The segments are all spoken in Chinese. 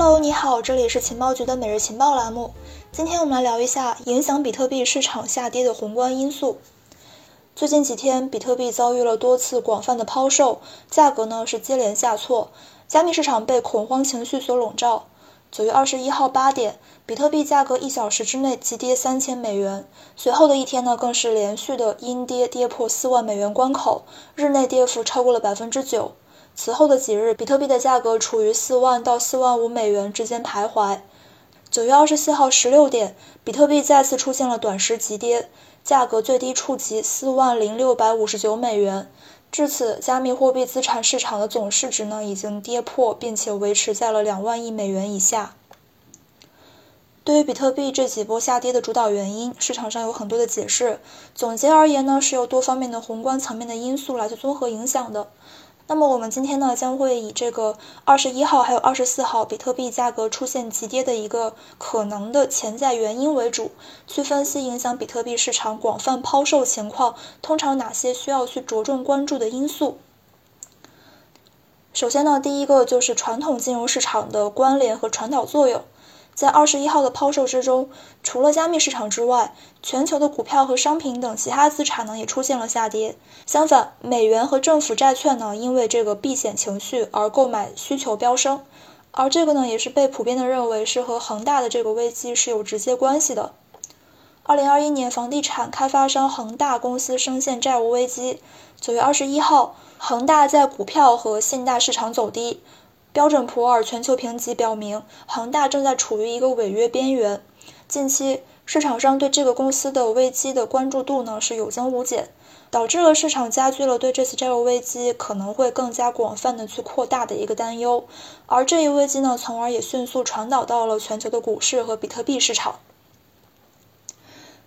Hello，你好，这里是情报局的每日情报栏目。今天我们来聊一下影响比特币市场下跌的宏观因素。最近几天，比特币遭遇了多次广泛的抛售，价格呢是接连下挫，加密市场被恐慌情绪所笼罩。九月二十一号八点，比特币价格一小时之内急跌三千美元，随后的一天呢更是连续的阴跌，跌破四万美元关口，日内跌幅超过了百分之九。此后的几日，比特币的价格处于四万到四万五美元之间徘徊。九月二十四号十六点，比特币再次出现了短时急跌，价格最低触及四万零六百五十九美元。至此，加密货币资产市场的总市值呢已经跌破，并且维持在了两万亿美元以下。对于比特币这几波下跌的主导原因，市场上有很多的解释。总结而言呢，是由多方面的宏观层面的因素来去综合影响的。那么我们今天呢，将会以这个二十一号还有二十四号比特币价格出现急跌的一个可能的潜在原因为主，去分析影响比特币市场广泛抛售情况，通常哪些需要去着重关注的因素。首先呢，第一个就是传统金融市场的关联和传导作用。在二十一号的抛售之中，除了加密市场之外，全球的股票和商品等其他资产呢也出现了下跌。相反，美元和政府债券呢因为这个避险情绪而购买需求飙升，而这个呢也是被普遍的认为是和恒大的这个危机是有直接关系的。二零二一年，房地产开发商恒大公司深陷债务危机。九月二十一号，恒大在股票和信贷市场走低。标准普尔全球评级表明，恒大正在处于一个违约边缘。近期市场上对这个公司的危机的关注度呢是有增无减，导致了市场加剧了对这次债务危机可能会更加广泛的去扩大的一个担忧。而这一危机呢，从而也迅速传导到了全球的股市和比特币市场。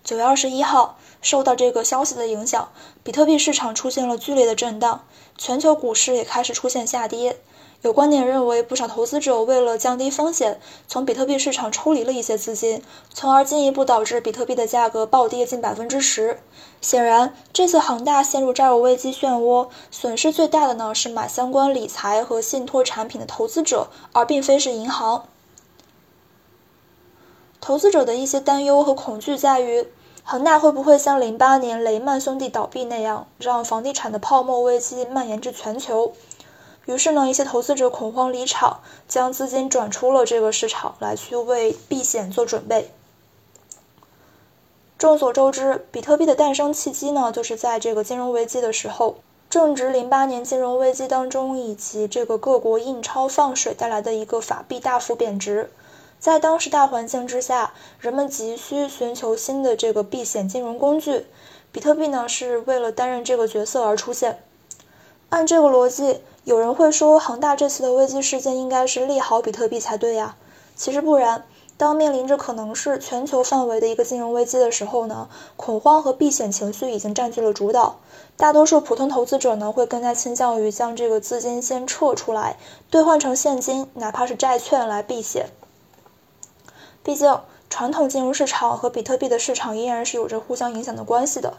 九月二十一号，受到这个消息的影响，比特币市场出现了剧烈的震荡，全球股市也开始出现下跌。有观点认为，不少投资者为了降低风险，从比特币市场抽离了一些资金，从而进一步导致比特币的价格暴跌近百分之十。显然，这次恒大陷入债务危机漩涡，损失最大的呢是买相关理财和信托产品的投资者，而并非是银行。投资者的一些担忧和恐惧在于，恒大会不会像零八年雷曼兄弟倒闭那样，让房地产的泡沫危机蔓延至全球？于是呢，一些投资者恐慌离场，将资金转出了这个市场，来去为避险做准备。众所周知，比特币的诞生契机呢，就是在这个金融危机的时候，正值零八年金融危机当中，以及这个各国印钞放水带来的一个法币大幅贬值。在当时大环境之下，人们急需寻求新的这个避险金融工具，比特币呢，是为了担任这个角色而出现。按这个逻辑。有人会说，恒大这次的危机事件应该是利好比特币才对呀。其实不然，当面临着可能是全球范围的一个金融危机的时候呢，恐慌和避险情绪已经占据了主导。大多数普通投资者呢，会更加倾向于将这个资金先撤出来，兑换成现金，哪怕是债券来避险。毕竟，传统金融市场和比特币的市场依然是有着互相影响的关系的。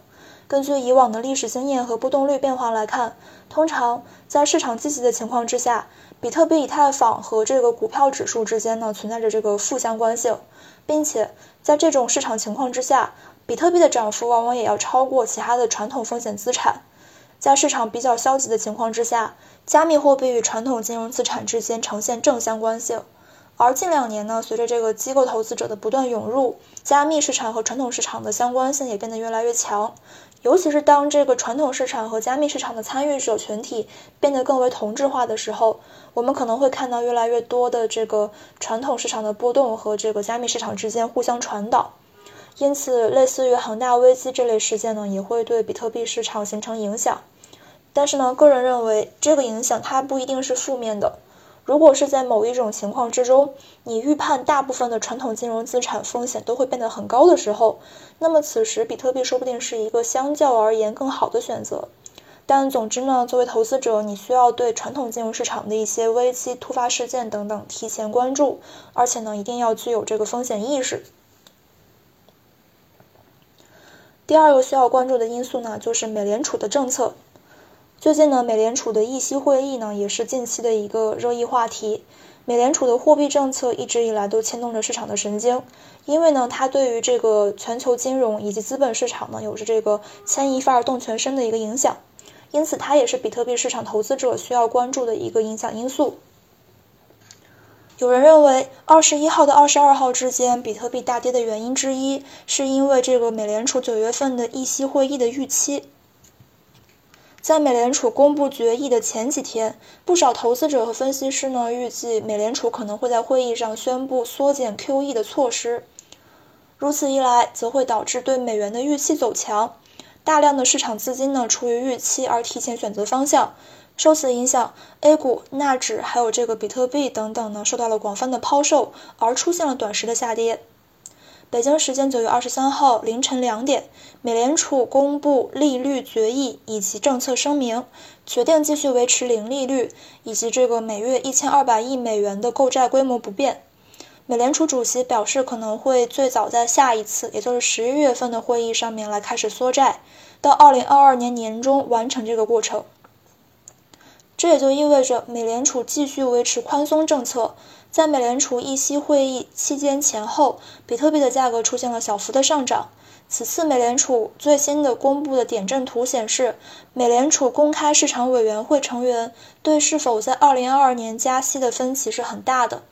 根据以往的历史经验和波动率变化来看，通常在市场积极的情况之下，比特币、以太坊和这个股票指数之间呢存在着这个负相关性，并且在这种市场情况之下，比特币的涨幅往往也要超过其他的传统风险资产。在市场比较消极的情况之下，加密货币与传统金融资产之间呈现正相关性。而近两年呢，随着这个机构投资者的不断涌入，加密市场和传统市场的相关性也变得越来越强。尤其是当这个传统市场和加密市场的参与者群体变得更为同质化的时候，我们可能会看到越来越多的这个传统市场的波动和这个加密市场之间互相传导。因此，类似于恒大危机这类事件呢，也会对比特币市场形成影响。但是呢，个人认为这个影响它不一定是负面的。如果是在某一种情况之中，你预判大部分的传统金融资产风险都会变得很高的时候，那么此时比特币说不定是一个相较而言更好的选择。但总之呢，作为投资者，你需要对传统金融市场的一些危机、突发事件等等提前关注，而且呢，一定要具有这个风险意识。第二个需要关注的因素呢，就是美联储的政策。最近呢，美联储的议息会议呢，也是近期的一个热议话题。美联储的货币政策一直以来都牵动着市场的神经，因为呢，它对于这个全球金融以及资本市场呢，有着这个牵一发而动全身的一个影响，因此它也是比特币市场投资者需要关注的一个影响因素。有人认为，二十一号到二十二号之间，比特币大跌的原因之一，是因为这个美联储九月份的议息会议的预期。在美联储公布决议的前几天，不少投资者和分析师呢预计美联储可能会在会议上宣布缩减 QE 的措施。如此一来，则会导致对美元的预期走强，大量的市场资金呢出于预期而提前选择方向，受此影响，A 股、纳指还有这个比特币等等呢受到了广泛的抛售，而出现了短时的下跌。北京时间九月二十三号凌晨两点，美联储公布利率决议以及政策声明，决定继续维持零利率，以及这个每月一千二百亿美元的购债规模不变。美联储主席表示，可能会最早在下一次，也就是十一月份的会议上面来开始缩债，到二零二二年年中完成这个过程。这也就意味着美联储继续维持宽松政策。在美联储议息会议期间前后，比特币的价格出现了小幅的上涨。此次美联储最新的公布的点阵图显示，美联储公开市场委员会成员对是否在2022年加息的分歧是很大的。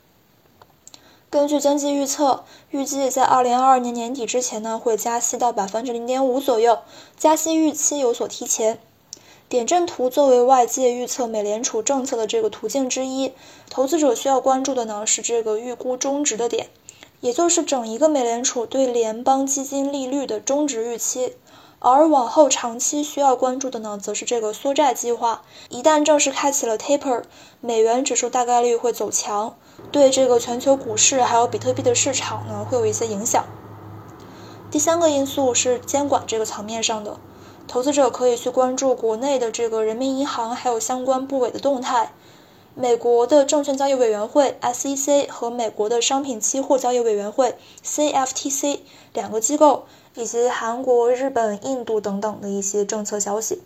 根据经济预测，预计在2022年年底之前呢，会加息到百分之零点五左右，加息预期有所提前。点阵图作为外界预测美联储政策的这个途径之一，投资者需要关注的呢是这个预估中值的点，也就是整一个美联储对联邦基金利率的中值预期。而往后长期需要关注的呢，则是这个缩债计划。一旦正式开启了 taper，美元指数大概率会走强，对这个全球股市还有比特币的市场呢会有一些影响。第三个因素是监管这个层面上的。投资者可以去关注国内的这个人民银行还有相关部委的动态，美国的证券交易委员会 SEC 和美国的商品期货交易委员会 CFTC 两个机构，以及韩国、日本、印度等等的一些政策消息。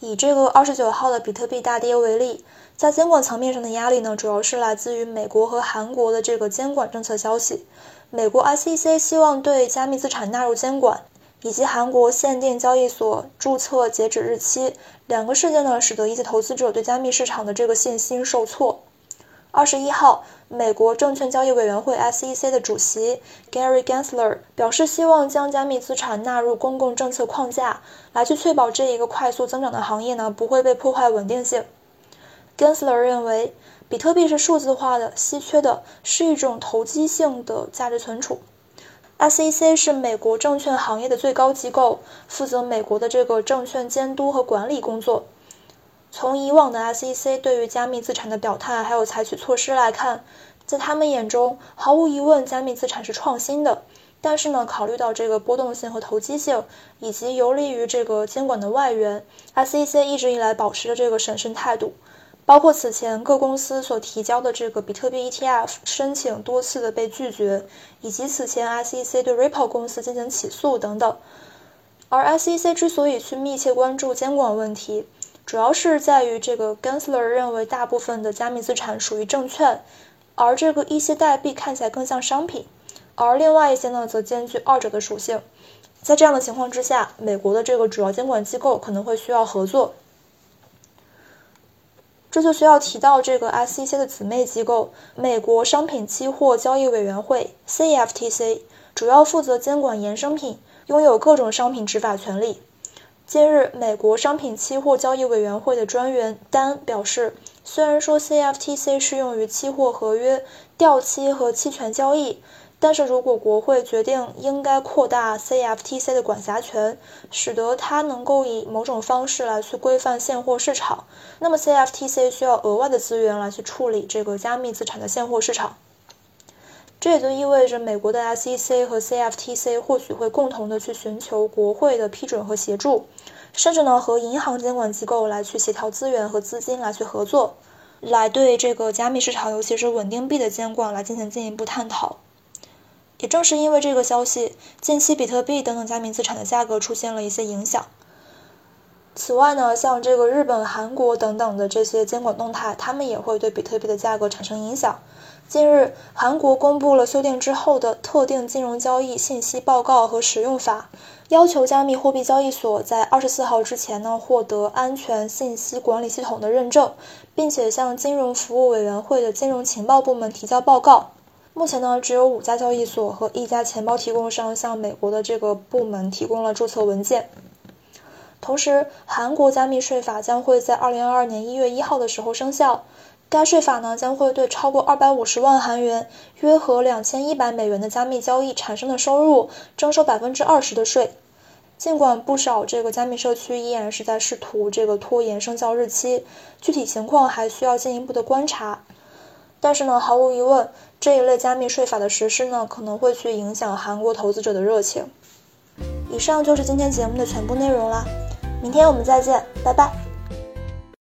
以这个二十九号的比特币大跌为例，在监管层面上的压力呢，主要是来自于美国和韩国的这个监管政策消息。美国 SEC 希望对加密资产纳入监管。以及韩国限定交易所注册截止日期两个事件呢，使得一些投资者对加密市场的这个信心受挫。二十一号，美国证券交易委员会 SEC 的主席 Gary Gensler 表示，希望将加密资产纳入公共政策框架，来去确保这一个快速增长的行业呢不会被破坏稳定性。Gensler 认为，比特币是数字化的、稀缺的，是一种投机性的价值存储。SEC 是美国证券行业的最高机构，负责美国的这个证券监督和管理工作。从以往的 SEC 对于加密资产的表态还有采取措施来看，在他们眼中，毫无疑问，加密资产是创新的。但是呢，考虑到这个波动性和投机性，以及有利于这个监管的外援，SEC 一直以来保持着这个审慎态度。包括此前各公司所提交的这个比特币 ETF 申请多次的被拒绝，以及此前 SEC 对 Ripple 公司进行起诉等等。而 SEC 之所以去密切关注监管问题，主要是在于这个 Gensler 认为大部分的加密资产属于证券，而这个一些代币看起来更像商品，而另外一些呢则兼具二者的属性。在这样的情况之下，美国的这个主要监管机构可能会需要合作。这就需要提到这个 SEC 的姊妹机构——美国商品期货交易委员会 （CFTC），主要负责监管衍生品，拥有各种商品执法权利。近日，美国商品期货交易委员会的专员丹表示，虽然说 CFTC 适用于期货合约、掉期和期权交易。但是如果国会决定应该扩大 CFTC 的管辖权，使得它能够以某种方式来去规范现货市场，那么 CFTC 需要额外的资源来去处理这个加密资产的现货市场。这也就意味着美国的 SEC 和 CFTC 或许会共同的去寻求国会的批准和协助，甚至呢和银行监管机构来去协调资源和资金来去合作，来对这个加密市场，尤其是稳定币的监管来进行进一步探讨。也正是因为这个消息，近期比特币等等加密资产的价格出现了一些影响。此外呢，像这个日本、韩国等等的这些监管动态，他们也会对比特币的价格产生影响。近日，韩国公布了修订之后的特定金融交易信息报告和使用法，要求加密货币交易所在二十四号之前呢获得安全信息管理系统的认证，并且向金融服务委员会的金融情报部门提交报告。目前呢，只有五家交易所和一家钱包提供商向美国的这个部门提供了注册文件。同时，韩国加密税法将会在二零二二年一月一号的时候生效。该税法呢，将会对超过二百五十万韩元（约合两千一百美元）的加密交易产生的收入征收百分之二十的税。尽管不少这个加密社区依然是在试图这个拖延生效日期，具体情况还需要进一步的观察。但是呢，毫无疑问，这一类加密税法的实施呢，可能会去影响韩国投资者的热情。以上就是今天节目的全部内容啦。明天我们再见，拜拜。